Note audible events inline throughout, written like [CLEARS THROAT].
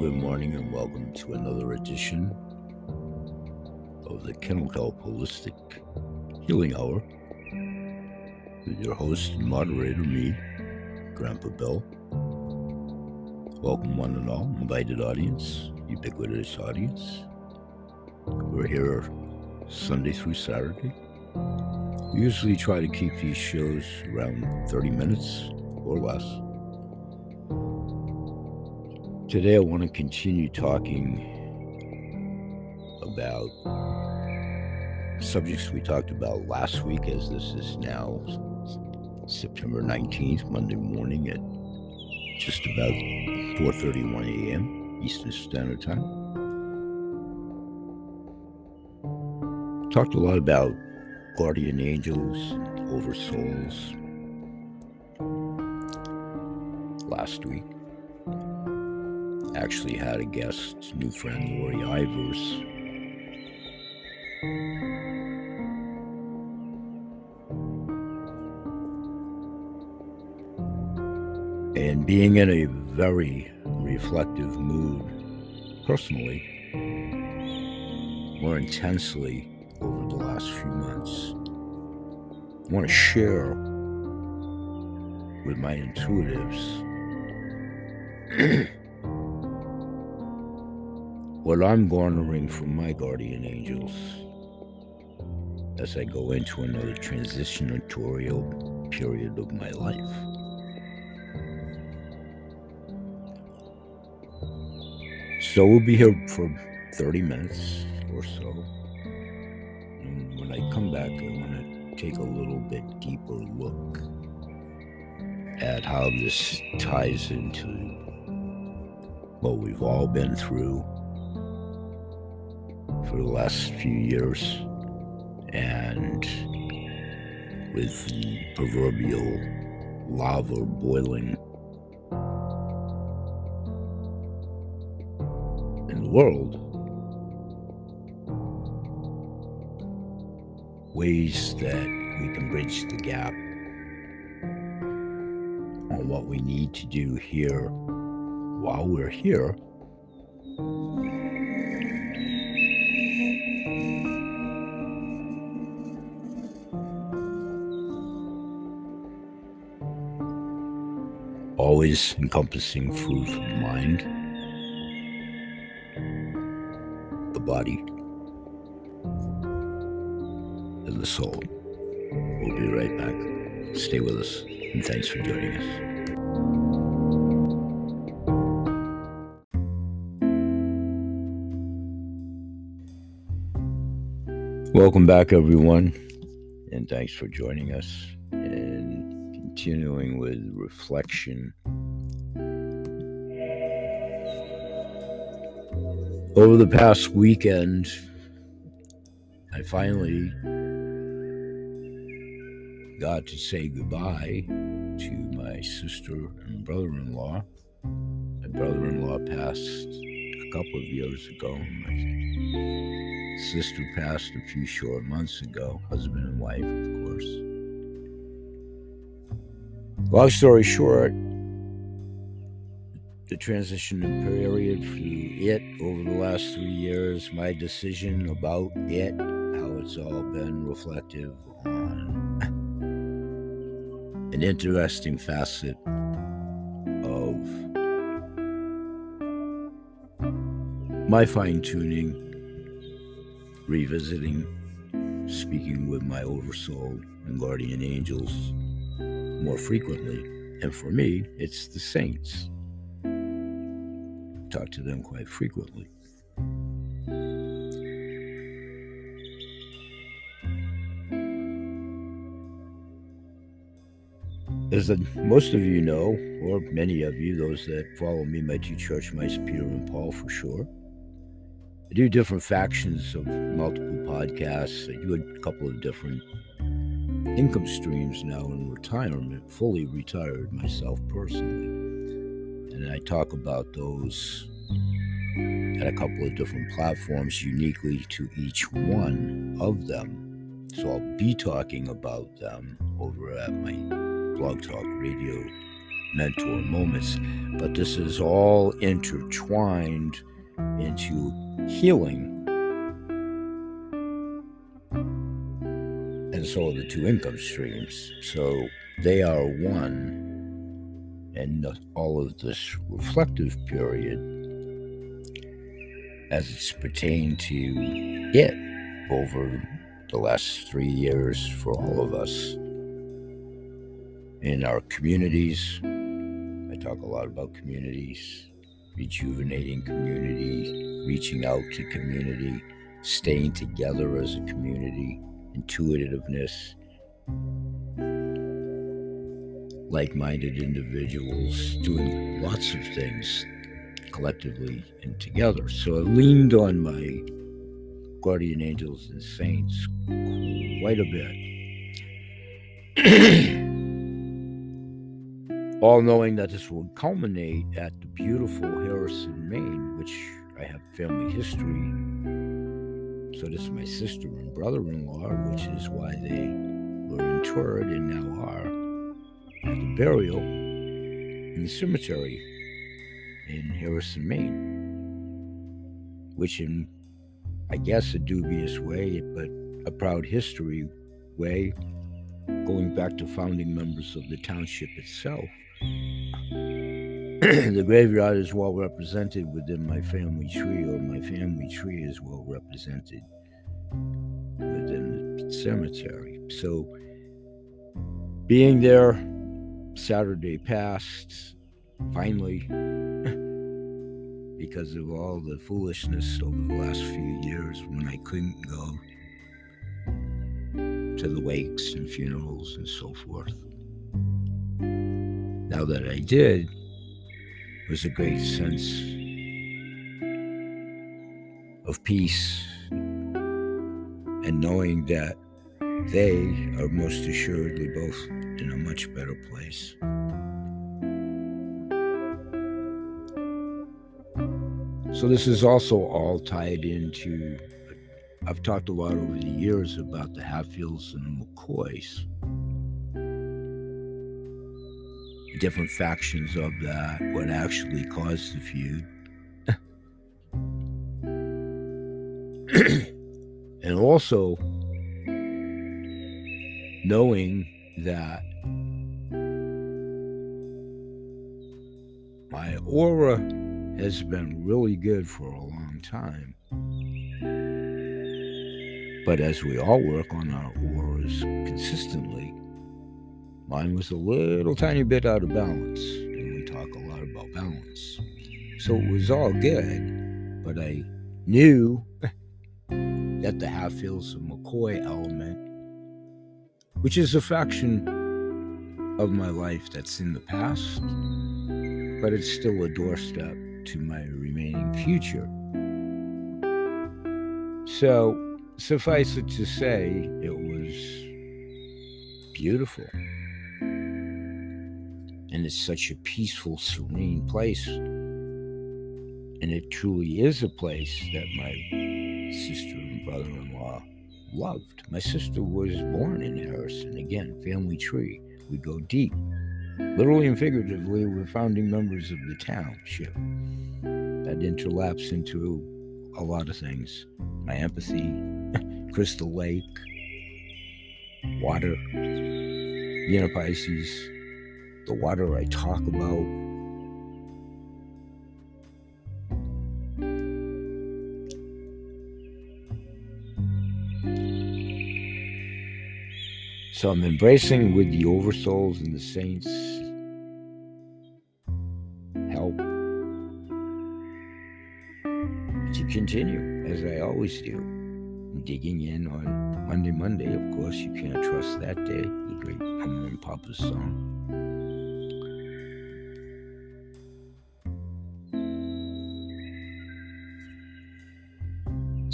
good morning, and welcome to another edition of the Kennel Kelp Holistic Healing Hour with your host and moderator, me, Grandpa Bill. Welcome, one and all, invited audience, ubiquitous audience. We're here Sunday through Saturday. We usually try to keep these shows around 30 minutes or less. Today, I want to continue talking about subjects we talked about last week, as this is now September 19th, Monday morning at just about 4:31 a.m. Eastern Standard Time. Talked a lot about guardian angels, oversouls last week actually had a guest, new friend Lori Ivers. And being in a very reflective mood personally, more intensely over the last few months, I want to share with my intuitives [CLEARS THROAT] what I'm garnering from my guardian angels as I go into another transitional period of my life. So we'll be here for 30 minutes or so. And when I come back, I want to take a little bit deeper look at how this ties into what we've all been through for the last few years. And with the proverbial lava boiling in the world, ways that we can bridge the gap on what we need to do here while we're here always encompassing food for the mind, the body, and the soul. We'll be right back. Stay with us, and thanks for joining us. Welcome back, everyone, and thanks for joining us and continuing with reflection Over the past weekend, I finally got to say goodbye to my sister and brother in law. My brother in law passed a couple of years ago. My sister passed a few short months ago, husband and wife, Long story short, the transition period for it over the last three years, my decision about it, how it's all been reflective on an interesting facet of my fine tuning, revisiting, speaking with my oversoul and guardian angels more frequently. And for me, it's the saints talk to them quite frequently. As the, most of you know, or many of you, those that follow me, my two church mice, Peter and Paul for sure, I do different factions of multiple podcasts. I do a couple of different income streams now in retirement, fully retired myself personally and I talk about those at a couple of different platforms uniquely to each one of them. So I'll be talking about them over at my Blog Talk Radio mentor moments. But this is all intertwined into healing. And so the two income streams. So they are one. And all of this reflective period, as it's pertained to it over the last three years for all of us in our communities. I talk a lot about communities, rejuvenating community, reaching out to community, staying together as a community, intuitiveness, like minded individuals doing lots of things collectively and together. So I leaned on my guardian angels and saints quite a bit. [CLEARS THROAT] all knowing that this will culminate at the beautiful Harrison, Maine, which I have family history. So this is my sister and brother-in-law, which is why they were interred and now are at the burial in the cemetery in Harrison, Maine, which in I guess a dubious way, but a proud history way, going back to founding members of the township itself. [CLEARS THROAT] the graveyard is well represented within my family tree, or my family tree is well represented within the cemetery. So, being there Saturday passed, finally, [LAUGHS] because of all the foolishness over the last few years when I couldn't go to the wakes and funerals and so forth. Now that I did, was a great sense of peace and knowing that they are most assuredly both in a much better place. So, this is also all tied into. I've talked a lot over the years about the Hatfields and the McCoys. Different factions of that, what actually caused the feud. [CLEARS THROAT] and also knowing that my aura has been really good for a long time. But as we all work on our auras consistently, Mine was a little tiny bit out of balance, and we talk a lot about balance. So it was all good, but I knew [LAUGHS] that the Half Hatfields and McCoy element, which is a faction of my life that's in the past, but it's still a doorstep to my remaining future. So, suffice it to say, it was beautiful and it's such a peaceful, serene place. And it truly is a place that my sister and brother in law loved. My sister was born in Harrison. Again, family tree. We go deep. Literally and figuratively, we're founding members of the township. That interlaps into a lot of things. My empathy, [LAUGHS] Crystal Lake, water, you know, Pisces the water I talk about. So I'm embracing with the oversouls and the saints help to continue as I always do. Digging in on Monday, Monday, of course, you can't trust that day, the great Mama and Papa's song.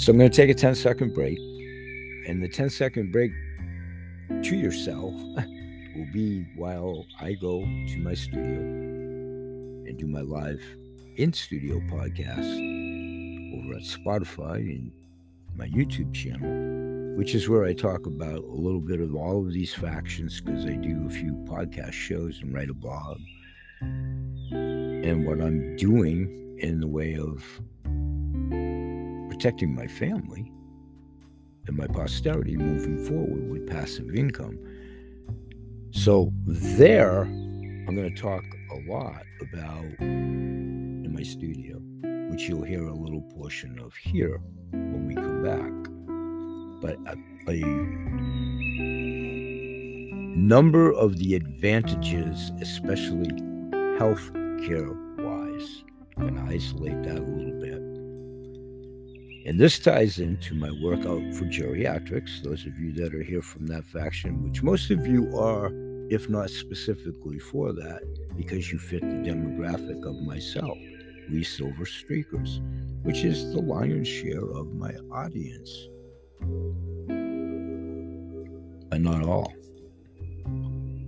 So I'm going to take a 10 second break. And the 10 second break to yourself [LAUGHS] will be while I go to my studio and do my live in studio podcast over at Spotify and my YouTube channel, which is where I talk about a little bit of all of these factions because I do a few podcast shows and write a blog and what I'm doing in the way of protecting my family and my posterity moving forward with passive income. So, there, I'm going to talk a lot about in my studio, which you'll hear a little portion of here when we come back. But a, a number of the advantages, especially health care wise, to isolate that a little. And this ties into my workout for geriatrics. Those of you that are here from that faction, which most of you are, if not specifically for that, because you fit the demographic of myself, we silver streakers, which is the lion's share of my audience. But not all.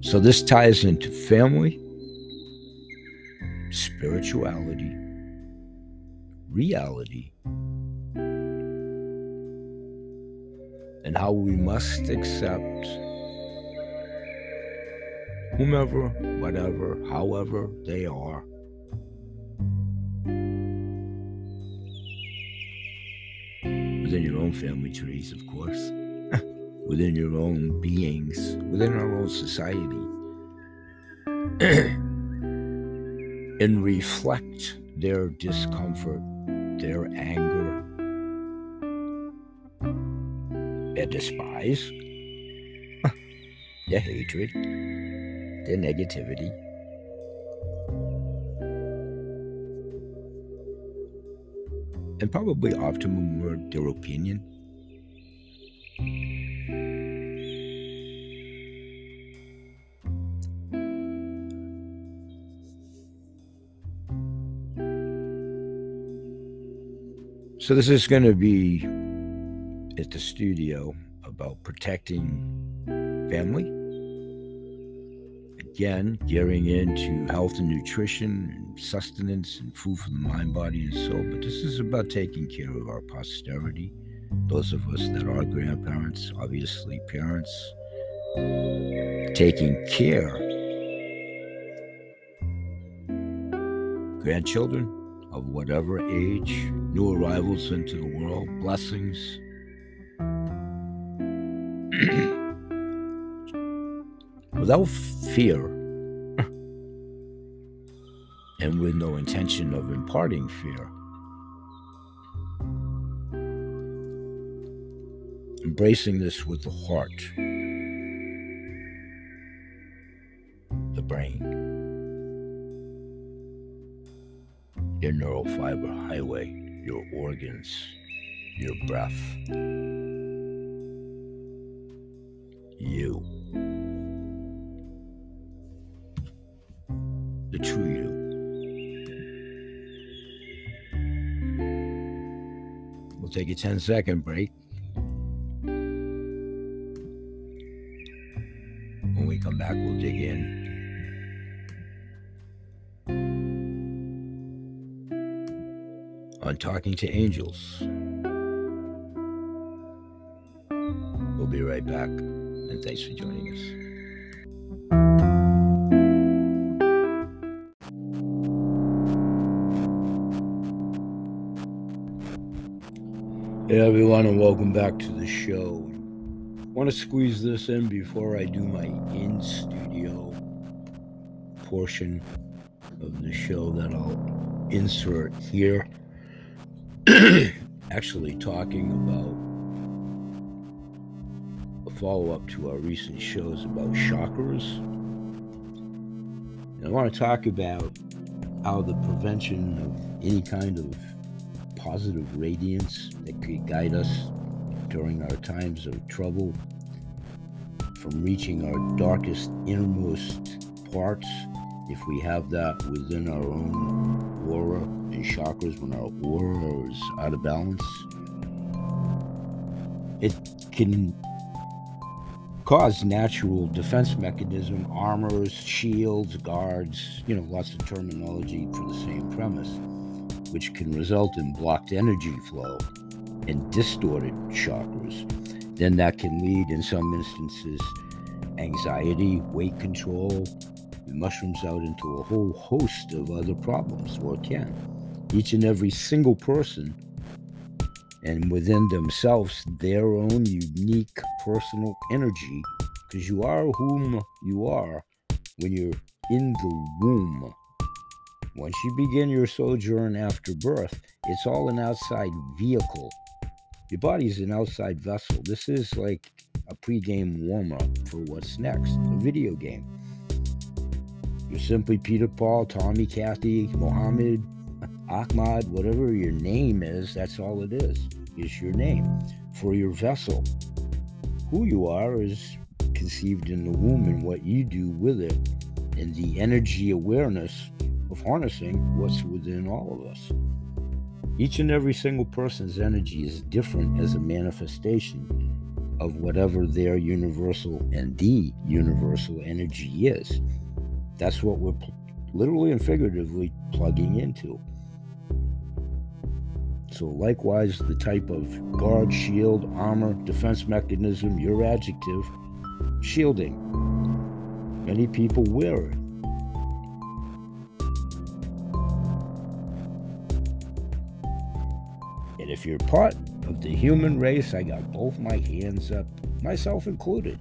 So this ties into family, spirituality, reality, and how we must accept whomever, whatever, however they are. Within your own family trees, of course, [LAUGHS] within your own beings, within our own society, [CLEARS THROAT] and reflect their discomfort, their anger, their despise, their hatred, their negativity. And probably optimum word, their opinion. So, this is going to be at the studio about protecting family. Again, gearing into health and nutrition and sustenance and food for the mind, body, and soul. But this is about taking care of our posterity, those of us that are grandparents, obviously parents, taking care, grandchildren of whatever age, new arrivals into the world, blessings. [COUGHS] Without fear and with no intention of imparting fear. Embracing this with the heart, the brain, your neural fiber highway, your organs, your breath, take a 10 second break. When we come back, we'll dig in. On Talking to Angels. We'll be right back, and thanks for joining us. Hey everyone, and welcome back to the show. Want to squeeze this in before I do my in studio portion of the show that I'll insert here. [CLEARS THROAT] Actually, talking about a follow up to our recent shows about chakras. And I want to talk about how the prevention of any kind of positive radiance that could guide us during our times of trouble from reaching our darkest innermost parts if we have that within our own aura and chakras when our aura is out of balance it can cause natural defense mechanism armors shields guards you know lots of terminology for the same premise which can result in blocked energy flow and distorted chakras, then that can lead in some instances anxiety, weight control, mushrooms out into a whole host of other problems, or can. Each and every single person, and within themselves, their own unique personal energy, because you are whom you are when you're in the womb. Once you begin your sojourn after birth, it's all an outside vehicle. Your body is an outside vessel. This is like a pre-game warm-up for what's next, a video game. You're simply Peter Paul, Tommy, Kathy, Mohammed, Ahmad, whatever your name is, that's all it is, is your name for your vessel. Who you are is conceived in the womb and what you do with it and the energy awareness of harnessing what's within all of us. Each and every single person's energy is different as a manifestation of whatever their universal and the universal energy is. That's what we're pl- literally and figuratively plugging into. So, likewise, the type of guard, shield, armor, defense mechanism, your adjective, shielding. Many people wear it. And if you're part of the human race, I got both my hands up, myself included.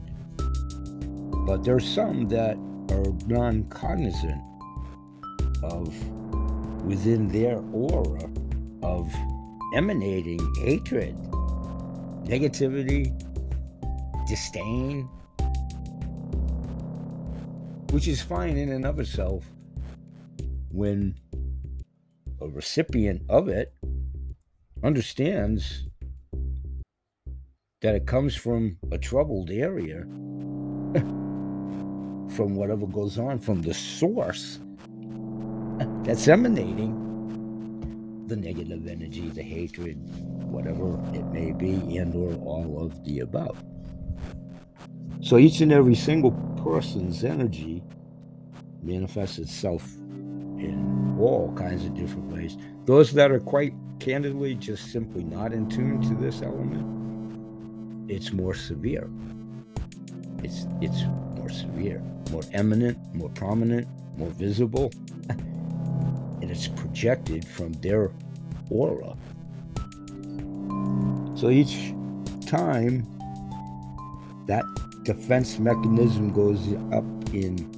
But there's some that are non cognizant of within their aura of emanating hatred, negativity, disdain, which is fine in and of itself when a recipient of it understands that it comes from a troubled area [LAUGHS] from whatever goes on from the source [LAUGHS] that's emanating the negative energy, the hatred, whatever it may be, and or all of the above. So each and every single person's energy manifests itself in all kinds of different ways. Those that are quite candidly just simply not in tune to this element, it's more severe. It's it's more severe more eminent, more prominent, more visible, [LAUGHS] and it's projected from their aura. So each time that defense mechanism goes up in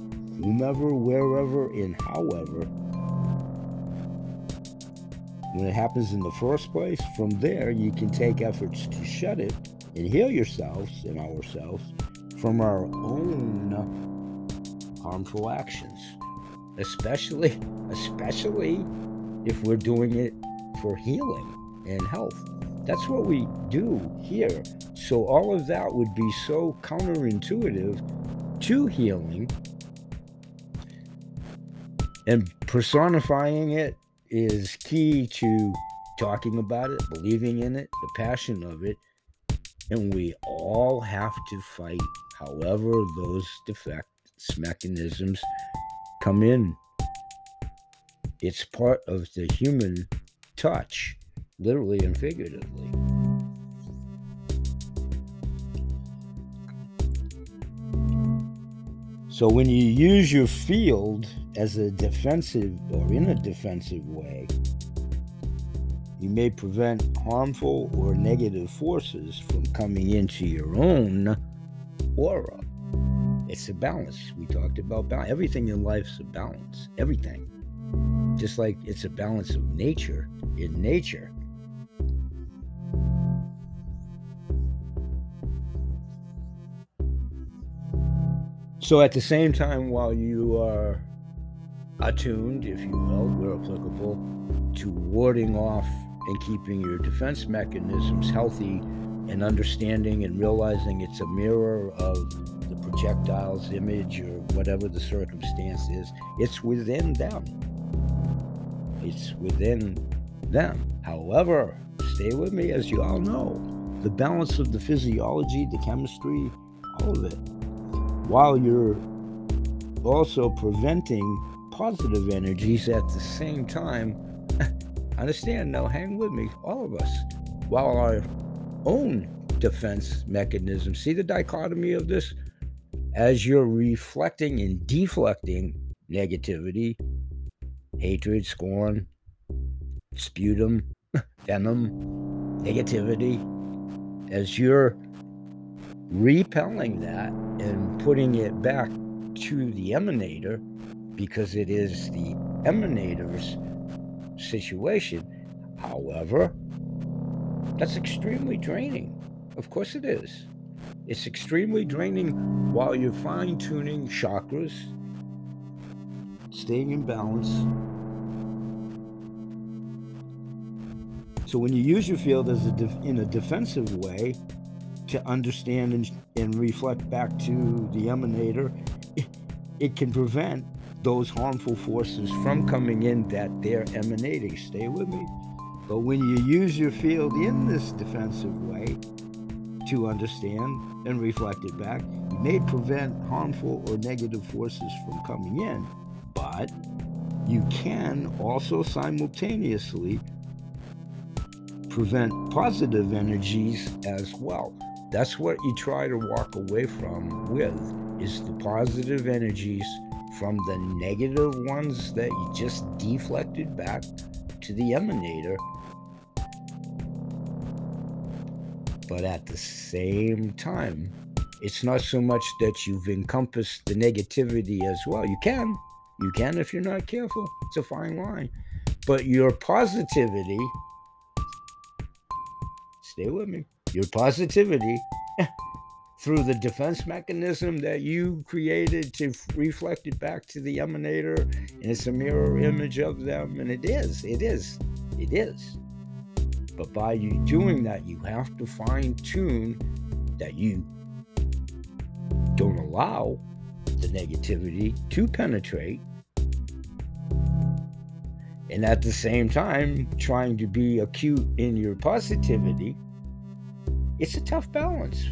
whomever, wherever, and however, when it happens in the first place, from there you can take efforts to shut it and heal yourselves and ourselves from our own harmful actions, especially [LAUGHS] especially if we're doing it for healing and health. That's what we do here. So all of that would be so counterintuitive to healing. And personifying it is key to talking about it, believing in it, the passion of it. And we all have to fight however those defect mechanisms come in. It's part of the human touch, literally and figuratively. So when you use your field as a defensive or in a defensive way, you may prevent harmful or negative forces from coming into your own aura. It's a balance. We talked about balance. Everything in life's a balance. Everything. Just like it's a balance of nature in nature. So at the same time, while you are attuned, if you will, where applicable, to warding off and keeping your defense mechanisms healthy and understanding and realizing it's a mirror of the projectile's image or whatever the circumstance is, it's within them. It's within them. However, stay with me, as you all know, the balance of the physiology, the chemistry, all of it, while you're also preventing positive energies at the same time. [LAUGHS] Understand now, hang with me, all of us, while our own defense mechanism, see the dichotomy of this? as you're reflecting and deflecting negativity, hatred, scorn, sputum, [LAUGHS] venom, negativity, as you're repelling that and putting it back to the emanator because it is the emanator's situation. However, that's extremely draining. Of course, it is. It's extremely draining while you're fine tuning chakras, staying in balance. So when you use your field as a def- in a defensive way to understand and, and reflect back to the emanator, it, it can prevent those harmful forces from coming in that they're emanating. Stay with me. But when you use your field in this defensive way to understand and reflect it back, you may prevent harmful or negative forces from coming in. But you can also simultaneously prevent positive energies as well. That's what you try to walk away from with is the positive energies from the negative ones that you just deflected back to the emanator. But at the same time, it's not so much that you've encompassed the negativity as well. You can, you can if you're not careful. It's a fine line. But your positivity, stay with me, your positivity [LAUGHS] through the defense mechanism that you created to reflect it back to the emanator, and it's a mirror image of them, and it is, it is, it is. But by you doing that, you have to fine tune that you don't allow the negativity to penetrate and at the same time trying to be acute in your positivity it's a tough balance.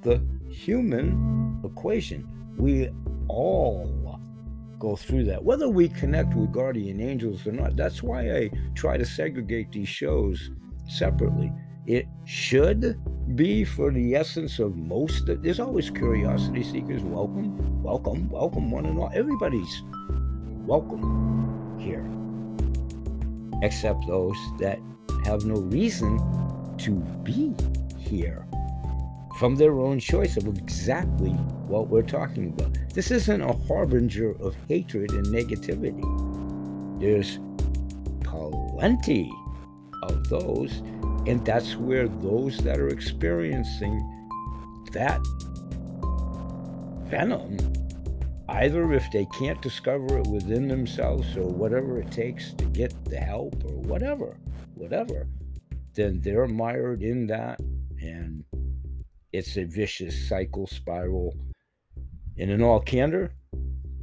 The human equation we all go through that. Whether we connect with guardian angels or not that's why i try to segregate these shows separately. It should be for the essence of most of, there's always curiosity seekers welcome welcome welcome one and all. Everybody's welcome here except those that have no reason to be here from their own choice of exactly what we're talking about. This isn't a harbinger of hatred and negativity. There's plenty of those, and that's where those that are experiencing that venom, either if they can't discover it within themselves or whatever it takes to get the help or whatever, whatever, then they're mired in that and it's a vicious cycle spiral. And in all candor,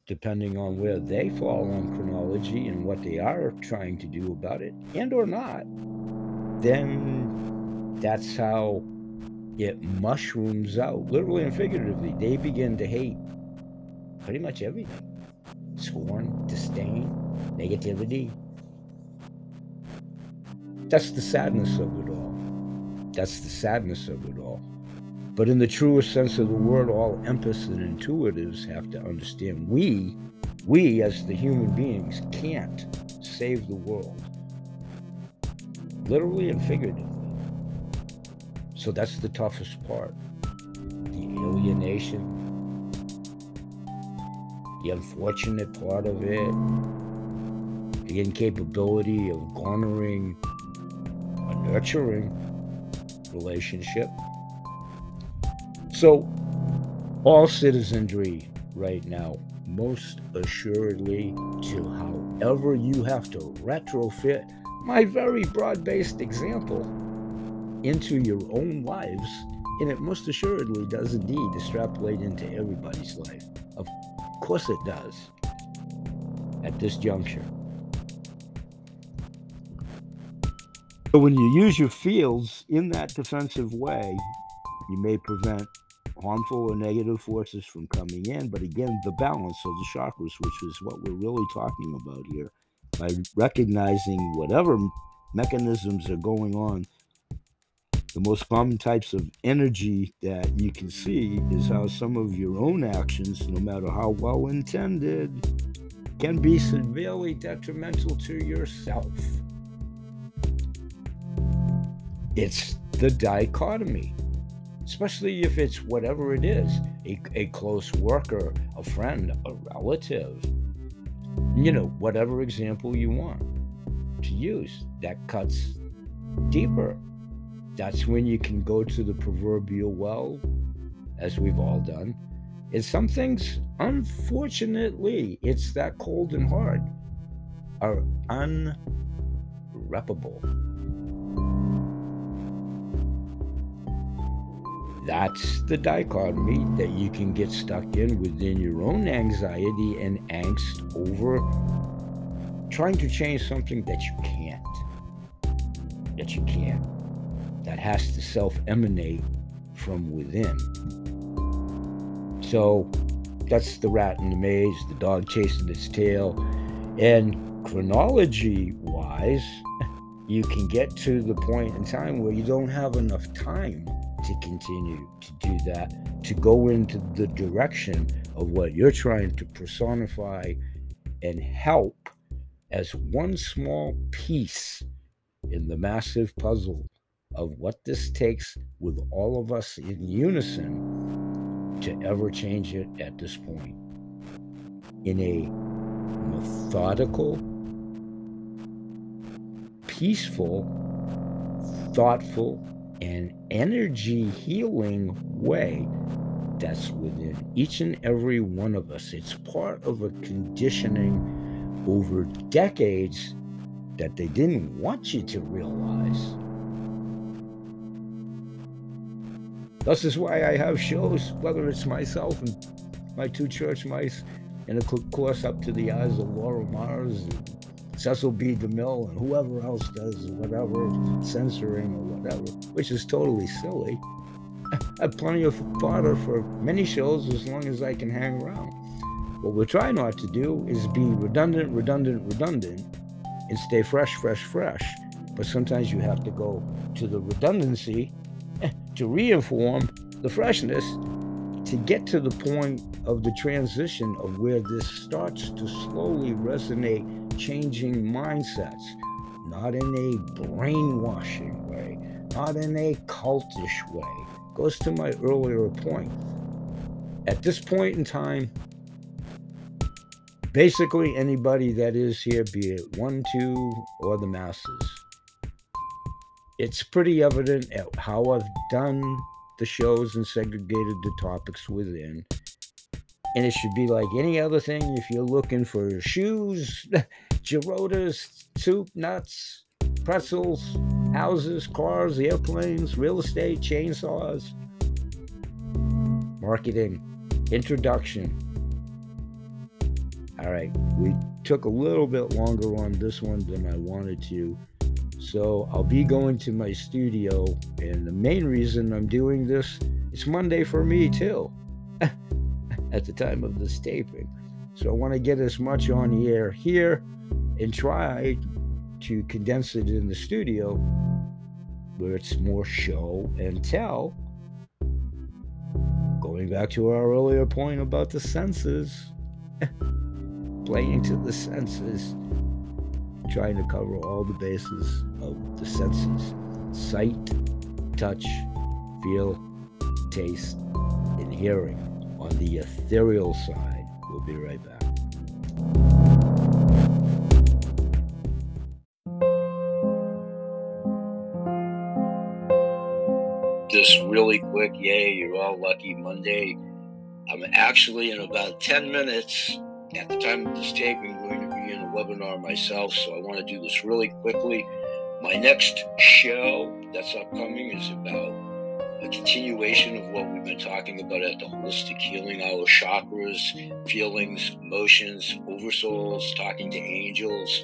depending on where they fall on chronology and what they are trying to do about it, and or not, then that's how it mushrooms out, literally and figuratively. They begin to hate pretty much everything scorn, disdain, negativity. That's the sadness of it all. That's the sadness of it all. But in the truest sense of the word, all empaths and intuitives have to understand we, we as the human beings, can't save the world. Literally and figuratively. So that's the toughest part. The alienation, the unfortunate part of it, the incapability of garnering a nurturing relationship so, all citizenry right now, most assuredly, to however you have to retrofit my very broad based example into your own lives, and it most assuredly does indeed extrapolate into everybody's life. Of course, it does at this juncture. So, when you use your fields in that defensive way, you may prevent harmful or negative forces from coming in. But again, the balance of the chakras, which is what we're really talking about here, by recognizing whatever mechanisms are going on The most common types of energy that you can see is how some of your own actions, no matter how well intended, can be severely detrimental to yourself. It's the dichotomy, especially if it's whatever it is a, a close worker, a friend, a relative, you know, whatever example you want to use that cuts deeper. That's when you can go to the proverbial well, as we've all done. And some things, unfortunately, it's that cold and hard, are unreparable. That's the dichotomy that you can get stuck in within your own anxiety and angst over trying to change something that you can't. That you can't. That has to self emanate from within. So that's the rat in the maze, the dog chasing its tail. And chronology wise, [LAUGHS] you can get to the point in time where you don't have enough time to continue to do that, to go into the direction of what you're trying to personify and help as one small piece in the massive puzzle of what this takes with all of us in unison to ever change it at this point. In a methodical, peaceful, thoughtful, an energy healing way that's within each and every one of us. It's part of a conditioning over decades that they didn't want you to realize. This is why I have shows, whether it's myself and my two church mice, and of course up to the eyes of Laura Mars Cecil B. DeMille and whoever else does whatever censoring or whatever, which is totally silly. I have plenty of fodder for many shows as long as I can hang around. What we try not to do is be redundant, redundant, redundant, and stay fresh, fresh, fresh. But sometimes you have to go to the redundancy eh, to reinform the freshness to get to the point of the transition of where this starts to slowly resonate changing mindsets, not in a brainwashing way, not in a cultish way. Goes to my earlier point. At this point in time, basically anybody that is here, be it one, two, or the masses, it's pretty evident at how I've done the shows and segregated the topics within and it should be like any other thing if you're looking for shoes, [LAUGHS] Gerodas, soup, nuts, pretzels, houses, cars, airplanes, real estate, chainsaws, marketing, introduction. All right, we took a little bit longer on this one than I wanted to. So I'll be going to my studio, and the main reason I'm doing this, it's Monday for me too. [LAUGHS] at the time of this taping. So I want to get as much on the air here and try to condense it in the studio where it's more show and tell. Going back to our earlier point about the senses, [LAUGHS] playing to the senses, trying to cover all the bases of the senses sight, touch, feel, taste, and hearing on the ethereal side. We'll be right back. Just really quick, yay, you're all lucky Monday. I'm actually in about 10 minutes at the time of this taping going to be in a webinar myself, so I want to do this really quickly. My next show that's upcoming is about a continuation of what we've been talking about at the holistic healing, our chakras, feelings, emotions, oversouls, talking to angels,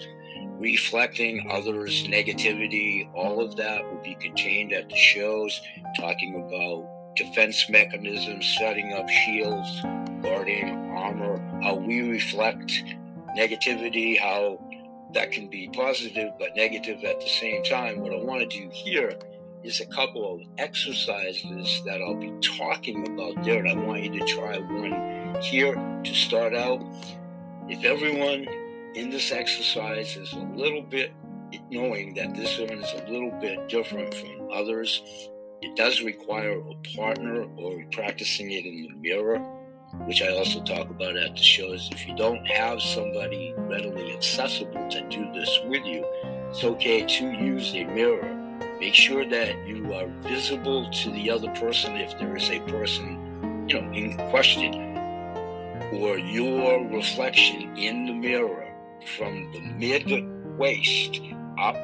reflecting others' negativity. All of that will be contained at the shows, talking about defense mechanisms, setting up shields, guarding armor, how we reflect negativity, how that can be positive but negative at the same time. What I want to do here is a couple of exercises that I'll be talking about there, and I want you to try one here to start out. If everyone in this exercise is a little bit knowing that this one is a little bit different from others, it does require a partner or practicing it in the mirror, which I also talk about at the shows. If you don't have somebody readily accessible to do this with you, it's okay to use a mirror. Make sure that you are visible to the other person if there is a person, you know, in question, or your reflection in the mirror from the mid waist up.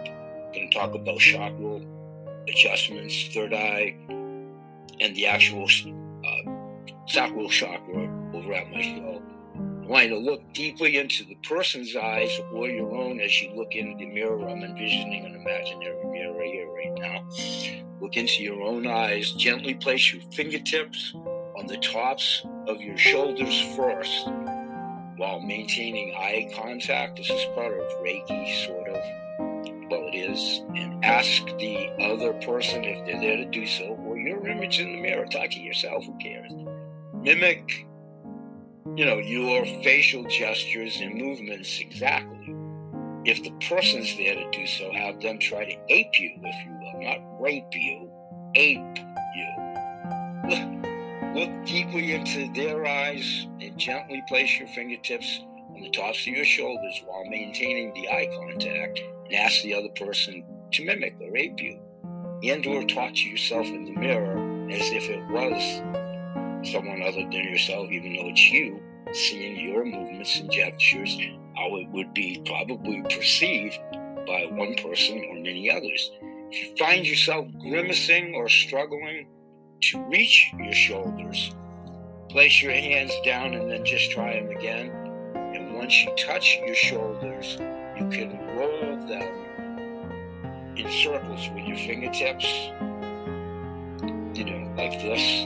Going to talk about chakra adjustments, third eye, and the actual uh, sacral chakra over at my skull. I want to look deeply into the person's eyes or your own as you look in the mirror. I'm envisioning an imaginary mirror here right now. Look into your own eyes. Gently place your fingertips on the tops of your shoulders first while maintaining eye contact. This is part of Reiki, sort of well it is, and ask the other person if they're there to do so, or your image in the mirror. Talk to yourself, who cares? Mimic, you know, your facial gestures and movements exactly. If the person's there to do so, have them try to ape you, if you will, not rape you, ape you. [LAUGHS] Look, deeply into their eyes and gently place your fingertips on the tops of your shoulders while maintaining the eye contact and ask the other person to mimic or ape you. And or talk to yourself in the mirror as if it was someone other than yourself, even though it's you, seeing your movements and gestures, how it would be probably perceived by one person or many others. If you find yourself grimacing or struggling to reach your shoulders, place your hands down and then just try them again. And once you touch your shoulders, you can roll them in circles with your fingertips, you know, like this,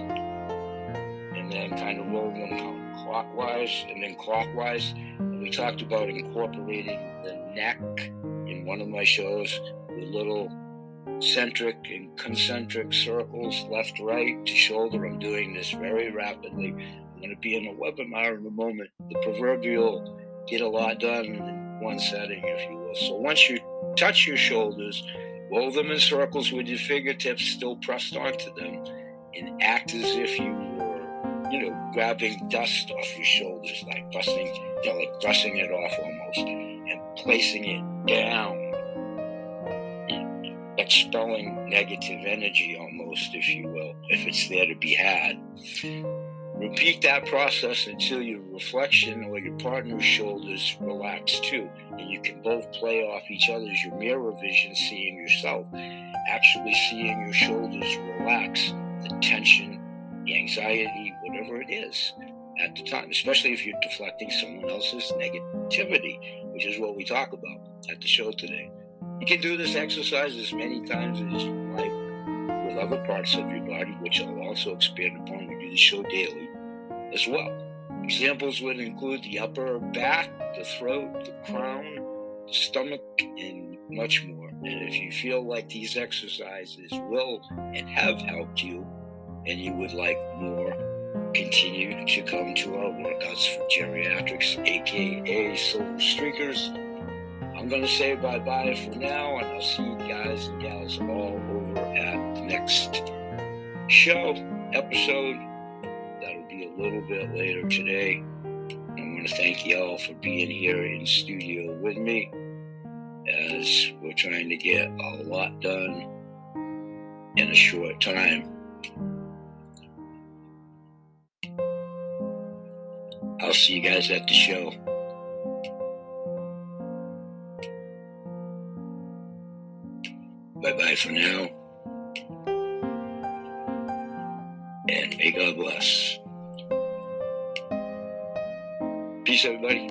and then kind of roll them clockwise and then clockwise. And we talked about incorporating the neck in one of my shows with little centric and concentric circles, left, right to shoulder. I'm doing this very rapidly. I'm going to be in a webinar in a moment. The proverbial get a lot done in one setting, if you will. So once you touch your shoulders, roll them in circles with your fingertips still pressed onto them, and act as if you were, you know, grabbing dust off your shoulders, like busting, you know, like brushing it off almost, and placing it down, expelling negative energy almost, if you will, if it's there to be had. Repeat that process until your reflection or your partner's shoulders relax too. And you can both play off each other's your mirror vision, seeing yourself, actually seeing your shoulders relax, the tension, the anxiety, whatever it is at the time, especially if you're deflecting someone else's negativity, which is what we talk about at the show today. You can do this exercise as many times as you like with other parts of your body, which I'll also expand upon. We do the show daily as well. Examples would include the upper back, the throat, the crown, the stomach, and much more. And if you feel like these exercises will and have helped you, and you would like more, continue to come to our workouts for geriatrics, aka Silver Streakers. I'm going to say bye bye for now, and I'll see you guys and gals all over at the next show, episode That'll be a little bit later today. I want to thank y'all for being here in studio with me as we're trying to get a lot done in a short time. I'll see you guys at the show. Bye bye for now. and may God bless. Peace, everybody.